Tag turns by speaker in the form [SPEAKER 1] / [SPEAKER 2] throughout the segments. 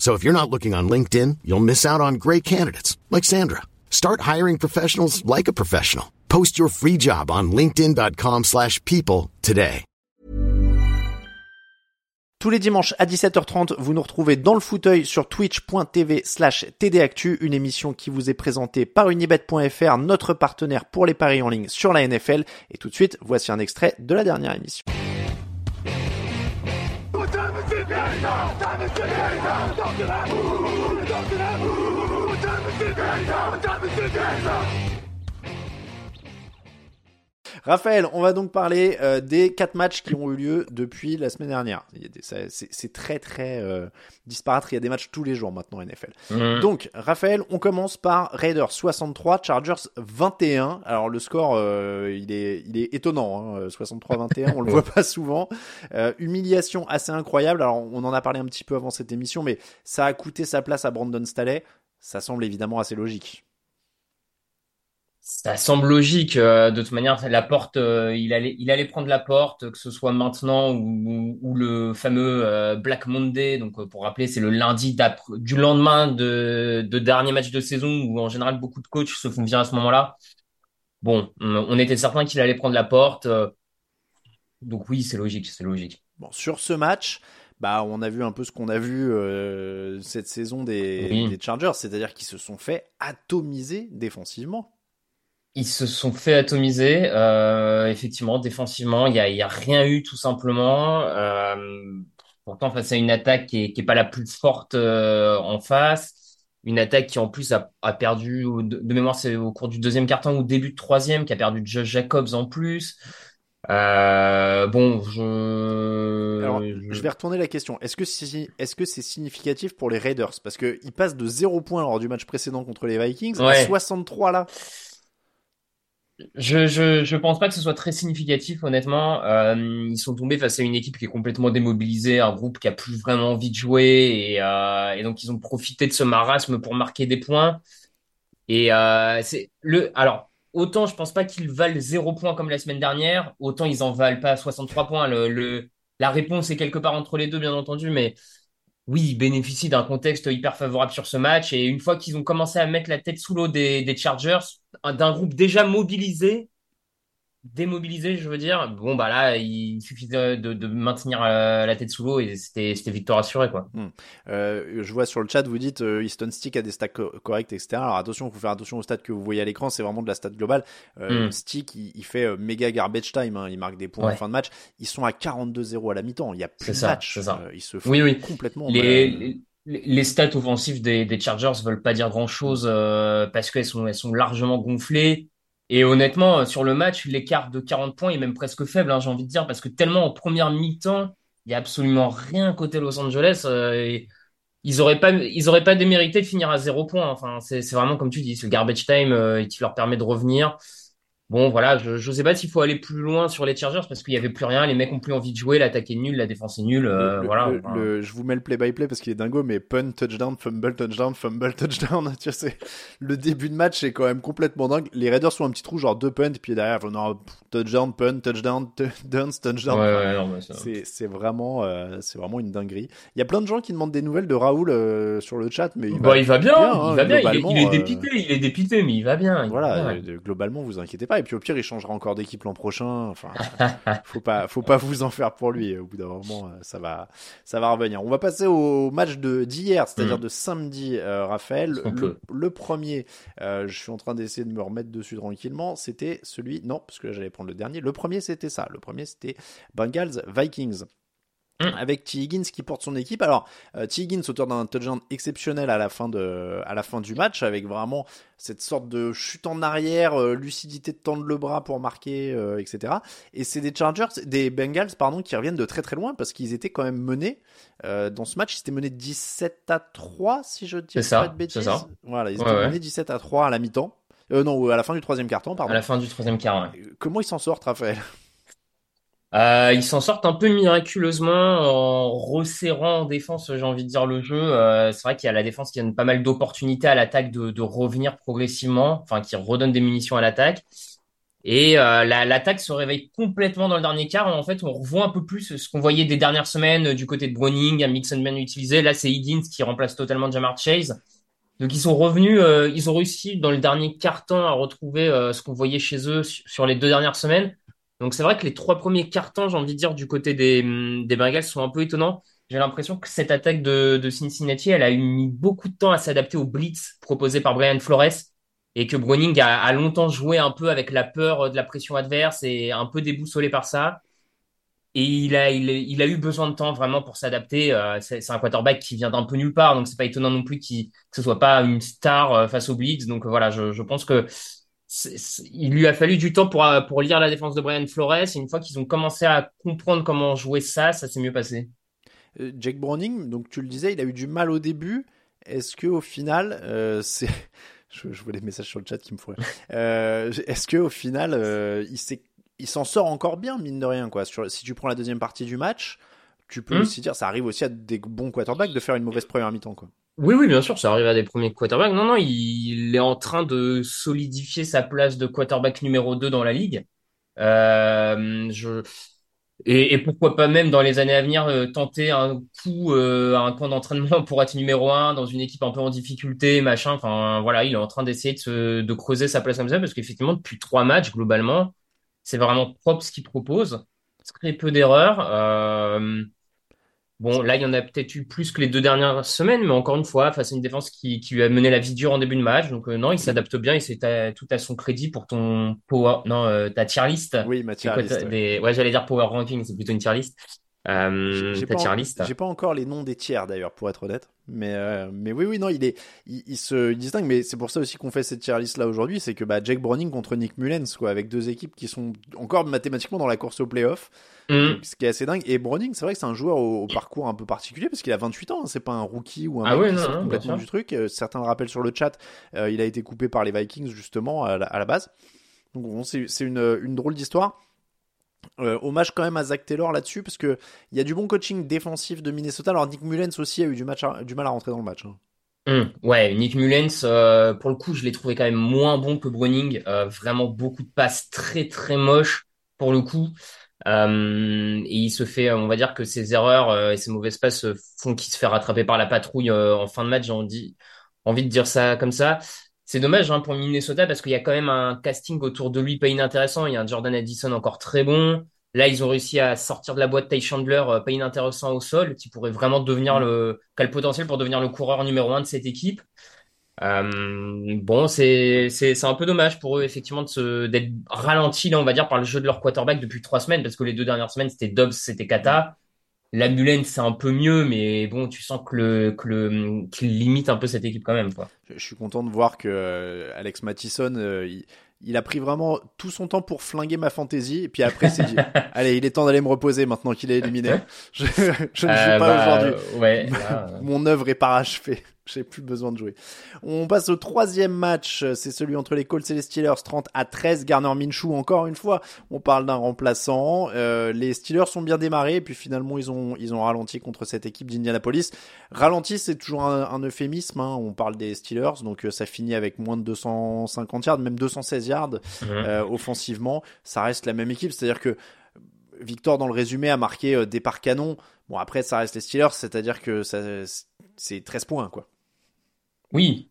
[SPEAKER 1] So if you're not looking on LinkedIn, you'll miss out on great candidates like Sandra. Start hiring professionals like a professional. Post your free job on linkedin.com/people today.
[SPEAKER 2] Tous les dimanches à 17h30, vous nous retrouvez dans le fauteuil sur twitch.tv slash tdactu, une émission qui vous est présentée par unibet.fr, notre partenaire pour les paris en ligne sur la NFL. Et tout de suite, voici un extrait de la dernière émission. 天上，他们去天上，跳起来，跳起来，我他们去天上，他们去天上。Raphaël, on va donc parler euh, des quatre matchs qui ont eu lieu depuis la semaine dernière. C'est très très euh, disparate. Il y a des matchs tous les jours maintenant NFL.
[SPEAKER 3] Mhm.
[SPEAKER 2] Donc, Raphaël, on commence par Raiders 63, Chargers 21. Alors le score, euh, il est il est étonnant. Hein, 63-21, on le voit pas souvent. Euh, humiliation assez incroyable. Alors on en a parlé un petit peu avant cette émission, mais ça a coûté sa place à Brandon Staley. Ça semble évidemment assez logique.
[SPEAKER 3] Ça semble logique. euh, de toute manière, la porte, euh, il allait, il allait prendre la porte, que ce soit maintenant ou, ou le fameux euh, Black Monday. Donc, pour rappeler, c'est le lundi du lendemain de, de dernier match de saison où en général beaucoup de coachs se font bien à ce moment-là. Bon, on, était certain qu'il allait prendre la porte. donc oui, c'est logique, c'est logique.
[SPEAKER 2] Bon, sur ce match, bah, on a vu un peu ce qu'on a vu euh, cette saison des,
[SPEAKER 3] Oui.
[SPEAKER 2] des Chargers, c'est-à-dire qu'ils se sont fait atomiser défensivement.
[SPEAKER 3] Ils se sont fait atomiser. euh, effectivement, défensivement, il y a, y a rien eu tout simplement. Euh, pourtant, face à une attaque qui est, qui est pas la plus forte euh, en face, une attaque qui en plus a, a perdu de, de mémoire, c'est au cours du deuxième quart-temps ou début de troisième, qui a perdu Josh Jacobs en plus. Euh, bon, je,
[SPEAKER 2] Alors,
[SPEAKER 3] je-
[SPEAKER 2] je vais retourner la question. Est-ce que c'est est-ce que c'est significatif pour les Raiders? Parce qu'ils passent de 0 points lors du match précédent contre les Vikings à
[SPEAKER 3] Ouais.
[SPEAKER 2] 63 là.
[SPEAKER 3] Je, je, je pense pas que ce soit très significatif, honnêtement. Euh, ils sont tombés face à une équipe qui est complètement démobilisée, un groupe qui a plus vraiment envie de jouer, et, euh, donc ils ont profité de ce marasme pour marquer des points. Et euh, c'est le, alors autant je pense pas qu'ils valent zéro point comme la semaine dernière, autant ils en valent pas 63 points. Le, le, la réponse est quelque part entre les deux, bien entendu, mais oui, ils bénéficient d'un contexte hyper favorable sur ce match. Et une fois qu'ils ont commencé à mettre la tête sous l'eau des, des Chargers, un- d'un groupe déjà mobilisé, démobilisé, je veux dire, bon, bah là, il suffit de, de, maintenir euh, la tête sous l'eau et c'était, c'était victoire assurée, quoi.
[SPEAKER 2] Euh, je vois sur le chat, vous dites euh, Easton Stick a des stats co- corrects, etc. Alors attention, il faut faire attention aux stats que vous voyez à l'écran, c'est vraiment de la stat globale. Euh,
[SPEAKER 3] Mm.
[SPEAKER 2] Stick, il, il fait euh, méga garbage time, hein, il marque des points
[SPEAKER 3] Ouais.
[SPEAKER 2] en fin de match. Ils sont à 42-0 à la mi-temps, il y a plus de
[SPEAKER 3] ça,
[SPEAKER 2] match.
[SPEAKER 3] c'est ça.
[SPEAKER 2] Ils se font
[SPEAKER 3] Oui, oui.
[SPEAKER 2] complètement.
[SPEAKER 3] Les, les, les stats offensives des, des Chargers veulent pas dire grand-chose euh, parce qu'elles sont, elles sont largement gonflées. Et honnêtement, sur le match, l'écart de 40 points est même presque faible, hein, j'ai envie de dire, parce que tellement en première mi-temps, il y a absolument rien côté Los Angeles. euh, ils auraient pas, ils démérité de finir à zéro point. Enfin, c'est, vraiment comme tu dis, c'est garbage time euh, qui leur permet de revenir. Bon, voilà, je, je sais pas s'il faut aller plus loin sur les Chargers parce qu'il y avait plus rien, les mecs ont plus envie de jouer, l'attaque est nulle, la défense est nulle, euh,
[SPEAKER 2] le-
[SPEAKER 3] voilà.
[SPEAKER 2] le- le- je vous mets le play-by-play parce qu'il est dingo, mais punt, touchdown, fumble, touchdown, fumble, touchdown. Tu sais, le début de match est quand même complètement dingue. Les Raiders sont un petit trou, genre deux punts, puis derrière, on aura touchdown, punt, touchdown, touchdown, touchdown.
[SPEAKER 3] Ouais, ouais, non, mais ça-
[SPEAKER 2] C'est c'est vraiment, euh, c'est vraiment une dinguerie. Il y a plein de gens qui demandent des nouvelles de Raoul euh, sur le chat, mais il
[SPEAKER 3] Bah,
[SPEAKER 2] va,
[SPEAKER 3] il va bien,
[SPEAKER 2] hein,
[SPEAKER 3] il va bien, il est,
[SPEAKER 2] globalement,
[SPEAKER 3] il est
[SPEAKER 2] euh,
[SPEAKER 3] dépité, il est dépité, mais il va bien. il va
[SPEAKER 2] Voilà,
[SPEAKER 3] bien.
[SPEAKER 2] euh, globalement, vous inquiétez pas. Et puis au pire, il changera encore d'équipe l'an prochain. Enfin, faut pas, faut pas vous en faire pour lui. Au bout d'un moment, ça va, ça va revenir. On va passer au match de d'hier, c'est-à-dire mm. de samedi, Raphaël. Le, premier, je suis en train d'essayer de me remettre dessus tranquillement. C'était celui, non, parce que là j'allais prendre le dernier. Le premier, c'était ça. Le premier, c'était Bengals Vikings. Mm. avec T. Higgins qui porte son équipe. Alors, euh, T. Higgins, auteur d'un touchdown exceptionnel à la fin de, à la fin du match, avec vraiment cette sorte de chute en arrière, euh, lucidité de tendre le bras pour marquer, euh, etc. Et c'est des Chargers, des Bengals, pardon, qui reviennent de très très loin parce qu'ils étaient quand même menés dans ce match. Ils étaient menés 17 à 3, si je dis pas de bêtises. Ça. Voilà, ils étaient menés 17 à 3 à la mi-temps. non, à la fin du troisième quart-temps, pardon.
[SPEAKER 3] À la fin du troisième quart,
[SPEAKER 2] Comment ils s'en sortent, Raphaël?
[SPEAKER 3] Euh, ils s'en sortent un peu miraculeusement en resserrant en défense, j'ai envie de dire, le jeu. Euh, c'est vrai qu'il y a la défense qui donne pas mal d'opportunités à l'attaque de, de, revenir progressivement, enfin qui redonne des munitions à l'attaque. Et euh, l'attaque se réveille complètement dans le dernier quart. En fait, on revoit un peu plus ce qu'on voyait des dernières semaines euh, du côté de Browning, à Mixonman utilisé. Là, c'est Higgins qui remplace totalement Jamar Chase. Donc ils sont revenus, euh, ils ont réussi dans le dernier quart temps à retrouver ce qu'on voyait chez eux sur les deux dernières semaines. Donc c'est vrai que les trois premiers cartons, j'ai envie de dire, du côté des, Bengals sont un peu étonnants. J'ai l'impression que cette attaque de, Cincinnati, elle a mis beaucoup de temps à s'adapter au blitz proposé par Brian Flores et que Browning a, longtemps joué un peu avec la peur de la pression adverse et un peu déboussolé par ça. Et il a, eu besoin de temps vraiment pour s'adapter. Euh, c'est un quarterback qui vient d'un peu nulle part, donc c'est pas étonnant non plus qu que ce soit pas une star euh, face au blitz. Donc voilà, je pense que il lui a fallu du temps pour, euh, pour lire la défense de Brian Flores. Et une fois qu'ils ont commencé à comprendre comment jouer ça, ça s'est mieux passé.
[SPEAKER 2] Euh, Jake Browning, donc tu le disais, il a eu du mal au début. Est-ce que au final, euh, c'est je, vois les messages sur le chat qui me font euh, Est-ce que au final, il s'en sort encore bien, mine de rien, quoi. si tu prends la deuxième partie du match, tu peux hmm. aussi dire, ça arrive aussi à des bons quarterbacks de faire une mauvaise première mi-temps, quoi.
[SPEAKER 3] Oui, oui, bien sûr, ça arrive à des premiers quarterbacks. Non, non, il est en train de solidifier sa place de quarterback numéro 2 dans la ligue. Euh, je... et, pourquoi pas même dans les années à venir euh, tenter un coup euh, un camp d'entraînement pour être numéro 1 dans une équipe un peu en difficulté, machin. Enfin voilà, il est en train d'essayer de, de creuser sa place comme ça parce qu'effectivement depuis trois matchs globalement, c'est vraiment propre ce qu'il propose. Très peu d'erreurs. Bon, là, il y en a peut-être eu plus que les deux dernières semaines, mais encore une fois, face à une défense qui, qui lui a mené la vie dure en début de match. Donc, euh, non, il s'adapte bien et c'est tout à son crédit pour ton power, non, euh, ta tier list.
[SPEAKER 2] Oui, ma tier list.
[SPEAKER 3] Ouais, j'allais dire power ranking, c'est plutôt une tier list. Euh,
[SPEAKER 2] j'ai pas, pas, encore les noms des tiers d'ailleurs, pour être honnête. Mais, euh, mais oui, oui, non, il, est, il, se distingue. Mais c'est pour ça aussi qu'on fait cette tier list là aujourd'hui. C'est que bah, Jake Browning contre Nick Mullens, quoi, avec deux équipes qui sont encore mathématiquement dans la course au playoff. Mm. Ce qui est assez dingue. Et Browning, c'est vrai que c'est un joueur au, parcours un peu particulier parce qu'il a 28 ans. Hein. c'est pas un rookie ou un
[SPEAKER 3] ah
[SPEAKER 2] mec
[SPEAKER 3] qui sort
[SPEAKER 2] complètement du truc. Euh, certains le rappellent sur le chat. il a été coupé par les Vikings justement à la, à la base. Donc bon, c'est une, une drôle d'histoire. Euh, hommage quand même à Zach Taylor là-dessus parce que il y a du bon coaching défensif de Minnesota. Alors Nick Mullens aussi a eu du, match du mal à rentrer dans le match. Hein.
[SPEAKER 3] Hum, ouais, Nick Mullens, euh, pour le coup, je l'ai trouvé quand même moins bon que Browning. Euh, vraiment beaucoup de passes très très moches pour le coup. et il se fait, on va dire que ses erreurs et ses mauvaises passes font qu'il se fait rattraper par la patrouille en fin de match. J'ai envie de dire ça comme ça. C'est dommage hein, pour Minnesota parce qu'il y a quand même un casting autour de lui pas inintéressant. Il y a un Jordan Addison encore très bon. Là, ils ont réussi à sortir de la boîte Ty Chandler euh, pas inintéressant au sol, qui pourrait vraiment devenir le, qui a le potentiel pour devenir le coureur numéro un de cette équipe. Euh, bon, c'est c'est un peu dommage pour eux effectivement de se d'être ralenti là, on va dire, par le jeu de leur quarterback depuis trois semaines parce que les deux dernières semaines c'était Dobbs, c'était Kata. L'ambulance, c'est un peu mieux, mais bon, tu sens que le, que le, qu'il limite un peu cette équipe quand même, quoi.
[SPEAKER 2] Je, suis content de voir que euh, Alex Mattison, euh, il, a pris vraiment tout son temps pour flinguer ma fantaisie, et puis après, c'est dit, allez, il est temps d'aller me reposer maintenant qu'il est éliminé. Je, je ne joue euh, pas bah, aujourd'hui.
[SPEAKER 3] Ouais,
[SPEAKER 2] Mon œuvre est parachevée. J'ai plus besoin de jouer. On passe au troisième match. C'est celui entre les Colts et les Steelers. 30 à 13. Garner Minshew, encore une fois. On parle d'un remplaçant. Euh, les Steelers sont bien démarrés. Et puis finalement, ils ont, ils ont ralenti contre cette équipe d'Indianapolis. Ralenti, c'est toujours un, euphémisme. Hein. On parle des Steelers. Donc euh, ça finit avec moins de 250 yards, même 216 yards euh, offensivement. Ça reste la même équipe. C'est-à-dire que Victor, dans le résumé, a marqué départ canon. Bon, après, ça reste les Steelers. C'est-à-dire que ça, c'est 13 points, quoi.
[SPEAKER 3] Oui.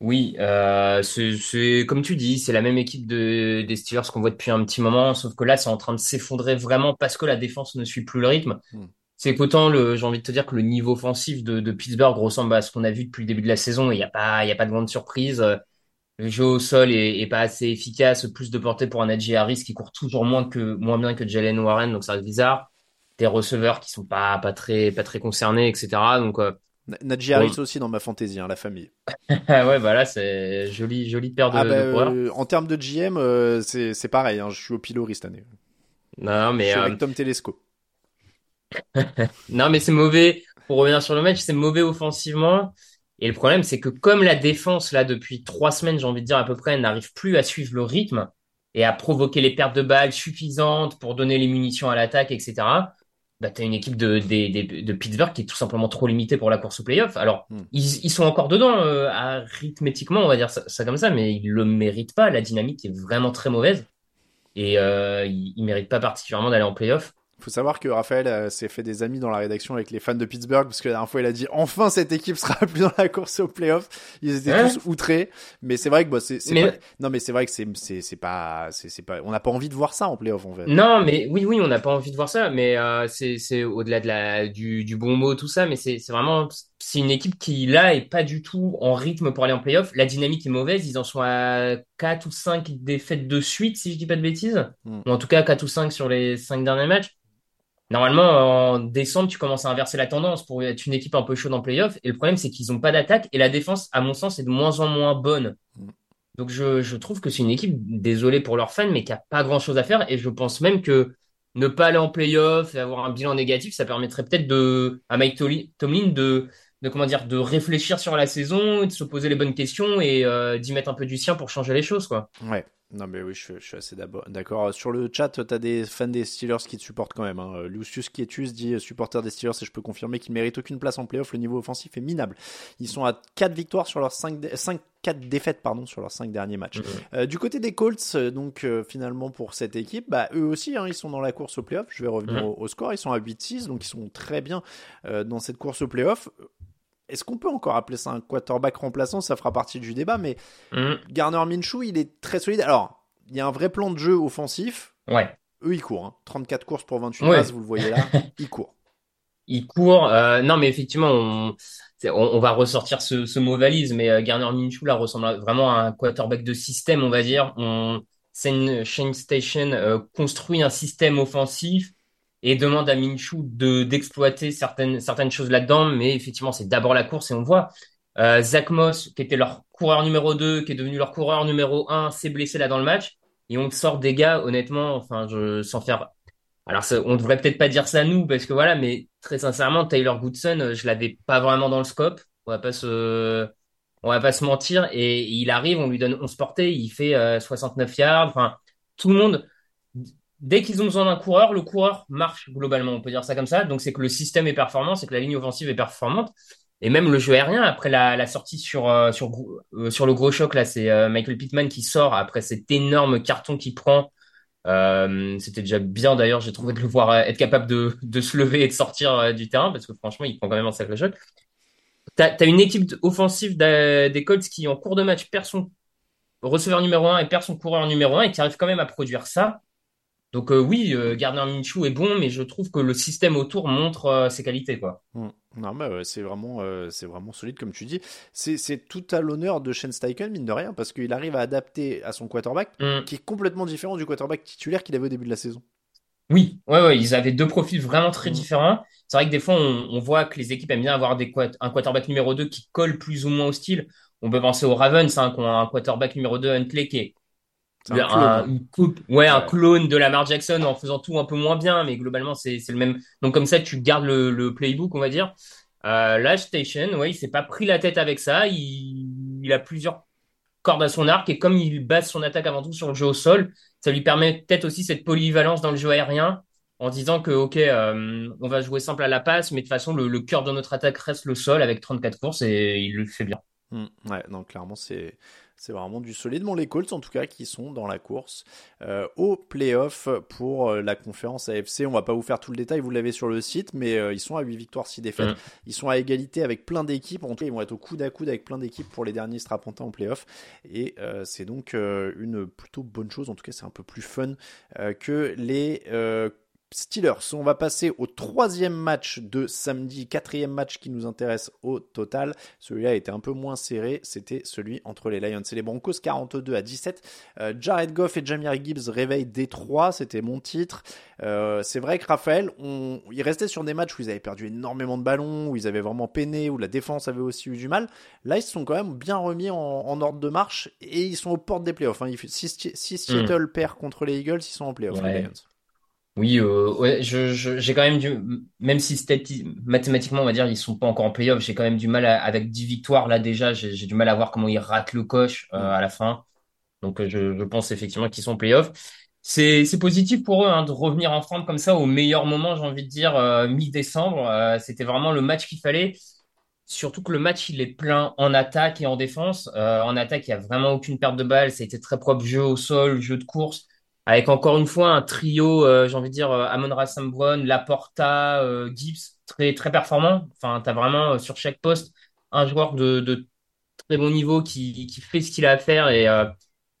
[SPEAKER 3] Oui, euh, c'est c'est- comme tu dis, c'est la même équipe de, des Steelers qu'on voit depuis un petit moment, sauf que là, c'est en train de s'effondrer vraiment parce que la défense ne suit plus le rythme.
[SPEAKER 2] Hmm.
[SPEAKER 3] C'est qu'autant le, j'ai envie de te dire que le niveau offensif de, de Pittsburgh ressemble à ce qu'on a vu depuis le début de la saison il n'y a pas, il y a pas de grande surprise. Euh, Le jeu au sol est, est pas assez efficace, plus de portée pour un Najee Harris qui court toujours moins que, moins bien que Jalen Warren, donc ça reste bizarre. Des receveurs qui sont pas, pas très, pas très concernés, etc. Donc, euh,
[SPEAKER 2] Na- Najee Harris aussi dans ma fantaisie, hein, la famille.
[SPEAKER 3] ouais, bah là, c'est joli, jolie paire de,
[SPEAKER 2] Ah bah,
[SPEAKER 3] de
[SPEAKER 2] euh, en termes de GM, euh, c'est c'est pareil. hein, je suis au pilori cette année.
[SPEAKER 3] Non,
[SPEAKER 2] Je
[SPEAKER 3] mais,
[SPEAKER 2] suis
[SPEAKER 3] euh,
[SPEAKER 2] avec Tom Telesco.
[SPEAKER 3] non, mais c'est mauvais. Pour revenir sur le match, c'est mauvais offensivement. Et le problème, c'est que comme la défense, là, depuis trois semaines, j'ai envie de dire à peu près, n'arrive plus à suivre le rythme et à provoquer les pertes de balles suffisantes pour donner les munitions à l'attaque, etc., bah, t'as une équipe de, Pittsburgh qui est tout simplement trop limitée pour la course au playoff. Alors,
[SPEAKER 2] Hmm.
[SPEAKER 3] ils, ils sont encore dedans, euh, arithmétiquement, on va dire ça, ça comme ça, mais ils le méritent pas. La dynamique est vraiment très mauvaise. Et euh, ils, ils méritent pas particulièrement d'aller en playoff.
[SPEAKER 2] Faut savoir que Raphaël euh, s'est fait des amis dans la rédaction avec les fans de Pittsburgh parce que la dernière fois il a dit enfin cette équipe sera plus dans la course au playoff. Ils étaient tous outrés, mais c'est vrai que bah, c'est
[SPEAKER 3] Mais-
[SPEAKER 2] pas... non mais c'est vrai que c'est c'est pas c'est pas on n'a pas envie de voir ça en playoff en fait.
[SPEAKER 3] Non, mais oui, oui, on n'a pas envie de voir ça, mais euh, c'est c'est au-delà de la du, du bon mot tout ça, mais c'est c'est vraiment c'est une équipe qui là est pas du tout en rythme pour aller en playoff. La dynamique est mauvaise, ils en sont à 4 ou 5 défaites de suite si je dis pas de bêtises,
[SPEAKER 2] Hmm.
[SPEAKER 3] ou en tout cas 4 ou 5 sur les 5 derniers matchs. Normalement, en décembre, tu commences à inverser la tendance pour être une équipe un peu chaude en playoff. Et le problème, c'est qu'ils n'ont pas d'attaque et la défense, à mon sens, est de moins en moins bonne.
[SPEAKER 2] Mm.
[SPEAKER 3] Donc, je, je trouve que c'est une équipe, désolé pour leurs fans, mais qui a pas grand-chose à faire. Et je pense même que ne pas aller en playoff et avoir un bilan négatif, ça permettrait peut-être de, à Mike Tomlin de, de, comment dire, de réfléchir sur la saison, de se poser les bonnes questions et euh, d'y mettre un peu du sien pour changer les choses, quoi.
[SPEAKER 2] Ouais. Non mais oui, je, suis- je suis assez d'accord. Sur le chat, t'as des fans des Steelers qui te supportent quand même. Hein. Lucius Quietus dit euh, supporter des Steelers et je peux confirmer qu'ils méritent aucune place en playoff. Le niveau offensif est minable. Ils sont à 4 victoires sur leurs 5, 5 4 défaites pardon sur leurs 5 derniers matchs. Euh, du côté des Colts, euh, donc euh, finalement pour cette équipe, bah, eux aussi, hein, ils sont dans la course au playoff. Je vais revenir au, au score. Ils sont à 8-6, donc ils sont très bien euh, dans cette course au playoff. Est-ce qu'on peut encore appeler ça un quarterback remplaçant? Ça fera partie du débat, mais
[SPEAKER 3] Mhm.
[SPEAKER 2] Garner Minshew, il est très solide. Alors, il y a un vrai plan de jeu offensif.
[SPEAKER 3] Ouais.
[SPEAKER 2] Eux, ils courent. hein. 34 courses pour 28
[SPEAKER 3] Ouais.
[SPEAKER 2] passes, vous le voyez là. Ils courent.
[SPEAKER 3] il court. euh, non, mais effectivement, on, c'est- on, on va ressortir ce, ce mot valise, mais euh, Garner Minshew là ressemble vraiment à un quarterback de système, on va dire. On, Shane Station euh, construit un système offensif et demande à Minshew de d'exploiter certaines certaines choses là-dedans, mais effectivement, c'est d'abord la course et on voit. Euh, Zach Moss, qui était leur coureur numéro 2, qui est devenu leur coureur numéro 1, s'est blessé là dans le match. Et on sort des gars, honnêtement, enfin, je, sans faire alors, ça- on devrait peut-être pas dire ça nous, parce que voilà, mais très sincèrement, Tyler Goodson, euh, je l'avais pas vraiment dans le scope. On va pas se, on va pas se mentir. Et il arrive, on lui donne 11 portées, il fait euh, 69 yards. Enfin, tout le monde, dès qu'ils ont besoin d'un coureur, le coureur marche globalement. On peut dire ça comme ça. Donc, c'est que le système est performant, c'est que la ligne offensive est performante. Et même le jeu aérien, après la, sortie sur, euh, euh, sur le gros choc, là, c'est euh, Michael Pittman qui sort après cet énorme carton qu'il prend. C'était déjà bien d'ailleurs, j'ai trouvé de le voir être capable de, se lever et de sortir du terrain parce que franchement, il prend quand même un sacré choc. T'as, t'as une équipe offensive des Colts qui, en cours de match, perd son receveur numéro un et perd son coureur numéro un et qui arrive quand même à produire ça. Donc euh, oui, euh, Gardner Minshew est bon, mais je trouve que le système autour montre euh, ses qualités, quoi.
[SPEAKER 2] Hmm. Non, mais ouais, c'est vraiment, c'est vraiment solide, comme tu dis. C'est tout à l'honneur de Shane Steichen, mine de rien, parce qu'il arrive à adapter à son quarterback,
[SPEAKER 3] Hum.
[SPEAKER 2] qui est complètement différent du quarterback titulaire qu'il avait au début de la saison.
[SPEAKER 3] Oui, ouais, ouais, ils avaient deux profils vraiment très
[SPEAKER 2] Mm.
[SPEAKER 3] différents. C'est vrai que des fois, on, on voit que les équipes aiment bien avoir des un quarterback numéro 2 qui colle plus ou moins au style. On peut penser aux Ravens, hein, qui ont un quarterback numéro 2, Huntley, qui est
[SPEAKER 2] Un
[SPEAKER 3] un,
[SPEAKER 2] clone.
[SPEAKER 3] une coupe- ouais, un clone de Lamar Jackson en faisant tout un peu moins bien, mais globalement, c'est, le même. Donc, comme ça, tu gardes le, le playbook, on va dire. Euh, là, Station, ouais, il s'est pas pris la tête avec ça. Il, il a plusieurs cordes à son arc et comme il base son attaque avant tout sur le jeu au sol, ça lui permet peut-être aussi cette polyvalence dans le jeu aérien en disant que, OK, euh, on va jouer simple à la passe, mais de toute façon, le, le cœur de notre attaque reste le sol avec 34 courses et il le fait bien.
[SPEAKER 2] Hmm. Ouais, non, clairement, c'est C'est vraiment du solide. Bon, les Colts, en tout cas, qui sont dans la course euh, au playoff pour euh, la conférence AFC. On va pas vous faire tout le détail, vous l'avez sur le site, mais euh, ils sont à 8 victoires, 6 défaites. Mm. Ils sont à égalité avec plein d'équipes. En tout cas, ils vont être au coude à coude avec plein d'équipes pour les derniers strapontins en playoff. Et c'est donc une plutôt bonne chose. En tout cas, c'est un peu plus fun que les Steelers. On va passer au troisième match de samedi, quatrième match qui nous intéresse au total. Celui-là était un peu moins serré, c'était celui entre les Lions et les Broncos, 42 à 17. Euh, Jared Goff et Jamir Gibbs réveillent Détroit, c'était mon titre. Euh, c'est vrai que Raphaël, on... il restait sur des matchs où ils avaient perdu énormément de ballons, où ils avaient vraiment peiné, où la défense avait aussi eu du mal. Là, ils se sont quand même bien remis en, ordre de marche et ils sont aux portes des playoffs. Hein. Si, si, Seattle mm. perd contre les Eagles, ils sont en playoffs.
[SPEAKER 3] Oui, euh, ouais, je, j'ai quand même du, même si mathématiquement, on va dire, ils sont pas encore en playoff, j'ai quand même du mal avec 10 victoires là déjà, j'ai, du mal à voir comment ils ratent le coche euh, à la fin. Donc euh, je, je pense effectivement qu'ils sont en playoff. C'est, c'est positif pour eux hein, de revenir en forme comme ça au meilleur moment, j'ai envie de dire mi-décembre. c'était vraiment le match qu'il fallait. Surtout que le match il est plein en attaque et en défense. en attaque, il y a vraiment aucune perte de balle. Ça a été très propre jeu au sol, jeu de course avec encore une fois un trio, euh, j'ai envie de dire, euh, Amon Rassambron, Laporta, euh, Gibbs, très, très performant. Enfin, tu as vraiment sur chaque poste un joueur de, très bon niveau qui, qui fait ce qu'il a à faire et,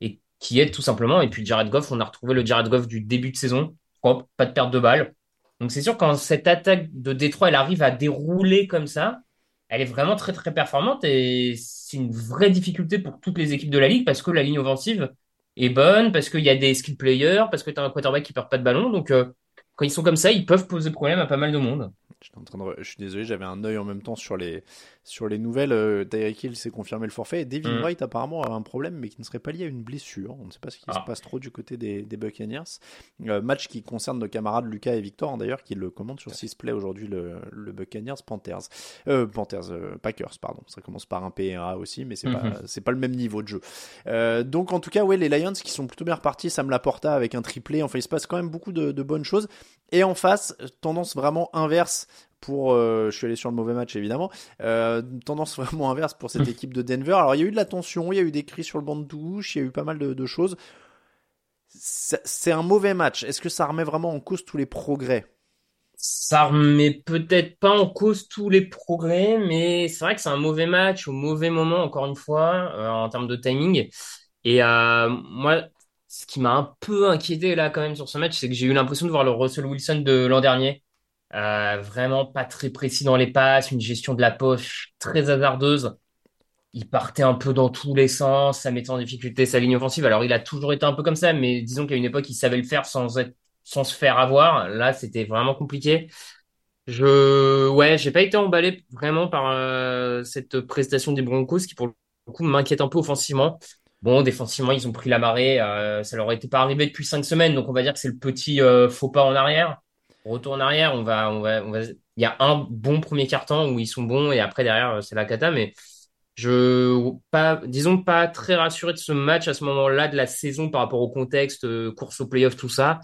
[SPEAKER 3] et qui aide tout simplement. Et puis Jared Goff, on a retrouvé le Jared Goff du début de saison, propre, pas de perte de balle. Donc c'est sûr quand cette attaque de Détroit, elle arrive à dérouler comme ça, elle est vraiment très très performante et c'est une vraie difficulté pour toutes les équipes de la ligue parce que la ligne offensive, est bonne, parce qu'il y a des skill players, parce que tu as un quarterback qui perd pas de ballon. Donc, euh, quand ils sont comme ça, ils peuvent poser problème à pas mal de monde.
[SPEAKER 2] Je, suis désolé, j'avais un œil en même temps sur les, sur les nouvelles. Euh, Tyreek Hill s'est confirmé le forfait. Et Devin mm. White, apparemment, a un problème, mais qui ne serait pas lié à une blessure. On ne sait pas ce qui se ah. passe trop du côté des, des Buccaneers. Euh, match qui concerne nos camarades Lucas et Victor, hein, d'ailleurs, qui le commentent sur Sisplay aujourd'hui, le, le Buccaneers Panthers. Euh, Panthers, euh, Packers, pardon. Ça commence par un P et un A aussi, mais c'est mm -hmm. pas, c'est pas le même niveau de jeu. Donc, en tout cas, ouais, les Lions qui sont plutôt bien repartis, ça me l'apporta avec un triplé. Enfin, il se passe quand même beaucoup de, de bonnes choses. Et en face, tendance vraiment inverse pour, euh, je suis allé sur le mauvais match évidemment, euh, tendance vraiment inverse pour cette équipe de Denver. Alors il y a eu de la tension, il y a eu des cris sur le banc de touche, il y a eu pas mal de, choses. C'est un mauvais match. Est-ce que ça remet vraiment en cause tous les progrès?
[SPEAKER 3] Ça remet peut-être pas en cause tous les progrès, mais c'est vrai que c'est un mauvais match au mauvais moment, encore une fois, euh, en termes de timing. Et moi, ce qui m'a un peu inquiété là quand même sur ce match, c'est que j'ai eu l'impression de voir le Russell Wilson de l'an dernier. Euh, vraiment pas très précis dans les passes, une gestion de la poche très hasardeuse. Il partait un peu dans tous les sens, ça mettait en difficulté sa ligne offensive. Alors il a toujours été un peu comme ça, mais disons qu'à une époque il savait le faire sans être, sans se faire avoir. Là c'était vraiment compliqué. Je, ouais, j'ai pas été emballé vraiment par euh, cette prestation des Broncos qui pour le coup m'inquiète un peu offensivement. Bon, défensivement, ils ont pris la marée. Euh, ça leur était pas arrivé depuis cinq semaines, donc on va dire que c'est le petit euh, faux pas en arrière. Retour en arrière, on va, on va, on. Il y a un bon premier carton où ils sont bons et après derrière euh, c'est la cata, mais je pas, disons pas très rassuré de ce match à ce moment-là de la saison par rapport au contexte, course au playoff, tout ça.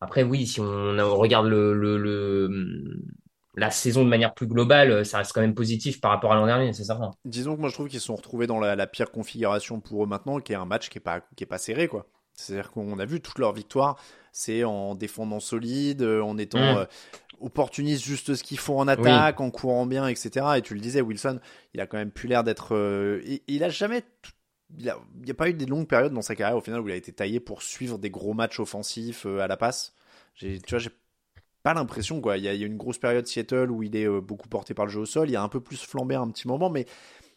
[SPEAKER 3] Après, oui, si on, regarde le, le, la saison de manière plus globale, euh, ça reste quand même positif par rapport à l'an dernier, c'est certain.
[SPEAKER 2] Disons que moi je trouve qu'ils se sont retrouvés dans la, pire configuration pour eux maintenant, qui est un match qui est pas, qui est pas serré, quoi. C'est-à-dire qu'on a vu toute leur victoire, c'est en défendant solide, euh, en étant mm. euh, opportuniste juste ce qu'ils font en attaque, en courant bien, etc. Et tu le disais, Wilson, il a quand même plus l'air d'être. il, a jamais. Il n'y a, a, pas eu des longues périodes dans sa carrière au final où il a été taillé pour suivre des gros matchs offensifs à la passe. Tu vois, j'ai pas l'impression quoi. Il y, a, une grosse période Seattle où il est euh, beaucoup porté par le jeu au sol. Il y a un peu plus flambé un petit moment, mais euh,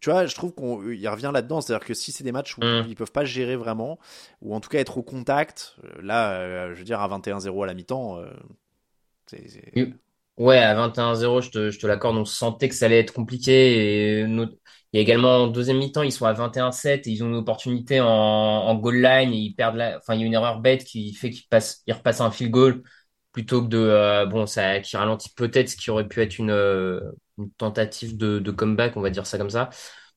[SPEAKER 2] tu vois, je trouve qu'il revient là-dedans. C'est-à-dire que si c'est des matchs où mm. ils peuvent pas gérer vraiment, ou en tout cas être au contact, euh, là, je veux dire, à 21-0 à la mi-temps,
[SPEAKER 3] c'est. Ouais, à 21-0, je te, je te l'accorde, on sentait que ça allait être compliqué. Et Il y a également en deuxième mi-temps, ils sont à 21-7 et ils ont une opportunité en, en goal line et ils perdent la... Enfin, il y a une erreur bête qui fait qu'ils passent, ils repassent un field goal plutôt que de euh, bon ça qui ralentit peut-être ce qui aurait pu être une, euh, une tentative de, comeback on va dire ça comme ça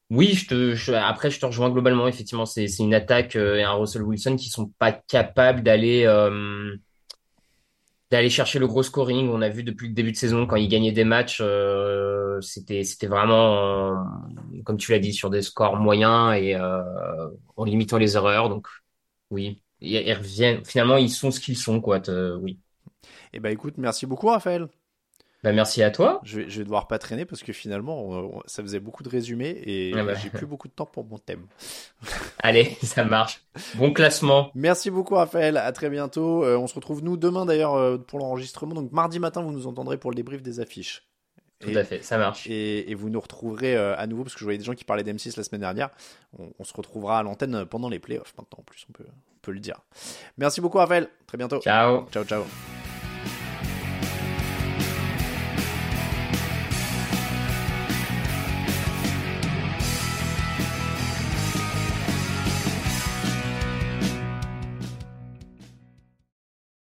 [SPEAKER 3] oui après je te rejoins globalement effectivement c'est une attaque euh, et un Russell Wilson qui sont pas capables d'aller d'aller chercher le gros scoring. On a vu depuis le début de saison quand ils gagnaient des matchs, euh, c'était vraiment, euh, comme tu l'as dit, sur des scores moyens et euh, en limitant les erreurs. Donc oui, ils, reviennent. Finalement, ils sont ce qu'ils sont, quoi. oui.
[SPEAKER 2] Eh ben écoute, merci beaucoup Raphaël.
[SPEAKER 3] Bah, merci à toi.
[SPEAKER 2] Je vais, je vais devoir pas traîner parce que finalement, on- on- ça faisait beaucoup de résumés et
[SPEAKER 3] Ah bah.
[SPEAKER 2] j'ai plus beaucoup de temps pour mon thème.
[SPEAKER 3] Allez, ça marche. Bon classement.
[SPEAKER 2] Merci beaucoup Raphaël, à très bientôt. Euh, on se retrouve nous demain d'ailleurs euh, pour l'enregistrement. Donc mardi matin, vous nous entendrez pour le débrief des affiches.
[SPEAKER 3] Tout
[SPEAKER 2] Et-
[SPEAKER 3] à fait, ça marche.
[SPEAKER 2] Et, et vous nous retrouverez euh, à nouveau, parce que je voyais des gens qui parlaient d'M6 la semaine dernière. On, on se retrouvera à l'antenne pendant les playoffs maintenant, en plus, on peut, on peut le dire. Merci beaucoup, Raphaël. Très bientôt.
[SPEAKER 3] Ciao.
[SPEAKER 2] Ciao, ciao.